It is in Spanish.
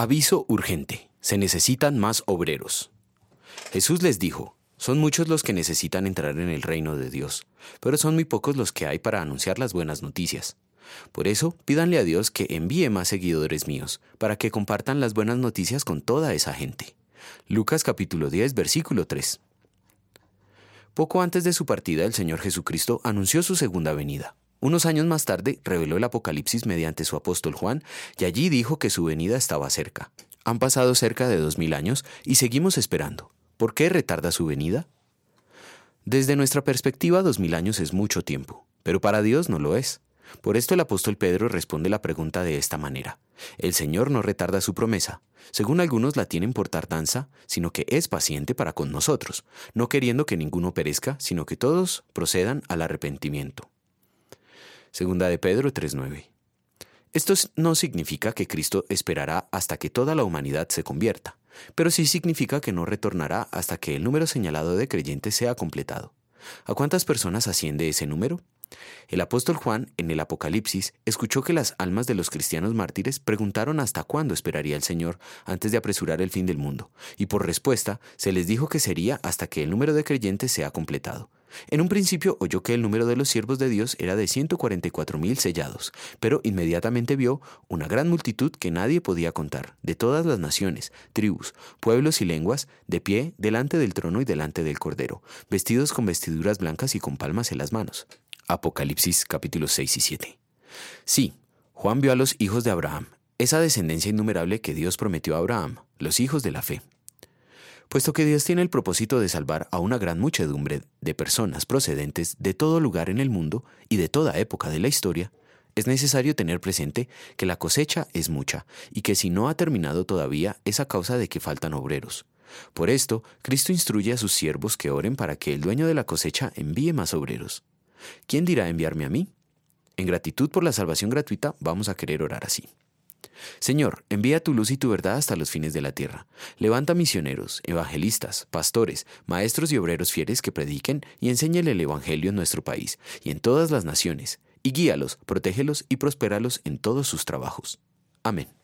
Aviso urgente. Se necesitan más obreros. Jesús les dijo, son muchos los que necesitan entrar en el reino de Dios, pero son muy pocos los que hay para anunciar las buenas noticias. Por eso, pídanle a Dios que envíe más seguidores míos, para que compartan las buenas noticias con toda esa gente. Lucas capítulo 10, versículo 3. Poco antes de su partida, el Señor Jesucristo anunció su segunda venida. Unos años más tarde reveló el Apocalipsis mediante su apóstol Juan y allí dijo que su venida estaba cerca. Han pasado cerca de dos mil años y seguimos esperando. ¿Por qué retarda su venida? Desde nuestra perspectiva, dos mil años es mucho tiempo, pero para Dios no lo es. Por esto el apóstol Pedro responde la pregunta de esta manera. El Señor no retarda su promesa, según algunos la tienen por tardanza, sino que es paciente para con nosotros, no queriendo que ninguno perezca, sino que todos procedan al arrepentimiento. Segunda de Pedro 3:9. Esto no significa que Cristo esperará hasta que toda la humanidad se convierta, pero sí significa que no retornará hasta que el número señalado de creyentes sea completado. ¿A cuántas personas asciende ese número? El apóstol Juan, en el Apocalipsis, escuchó que las almas de los cristianos mártires preguntaron hasta cuándo esperaría el Señor antes de apresurar el fin del mundo, y por respuesta se les dijo que sería hasta que el número de creyentes sea completado. En un principio oyó que el número de los siervos de Dios era de 144 mil sellados, pero inmediatamente vio una gran multitud que nadie podía contar, de todas las naciones, tribus, pueblos y lenguas, de pie delante del trono y delante del Cordero, vestidos con vestiduras blancas y con palmas en las manos. Apocalipsis capítulos 6 y 7. Sí, Juan vio a los hijos de Abraham, esa descendencia innumerable que Dios prometió a Abraham, los hijos de la fe. Puesto que Dios tiene el propósito de salvar a una gran muchedumbre de personas procedentes de todo lugar en el mundo y de toda época de la historia, es necesario tener presente que la cosecha es mucha y que si no ha terminado todavía es a causa de que faltan obreros. Por esto, Cristo instruye a sus siervos que oren para que el dueño de la cosecha envíe más obreros. ¿Quién dirá enviarme a mí? En gratitud por la salvación gratuita vamos a querer orar así. Señor, envía tu luz y tu verdad hasta los fines de la tierra. Levanta misioneros, evangelistas, pastores, maestros y obreros fieles que prediquen y enséñele el Evangelio en nuestro país y en todas las naciones, y guíalos, protégelos y prospéralos en todos sus trabajos. Amén.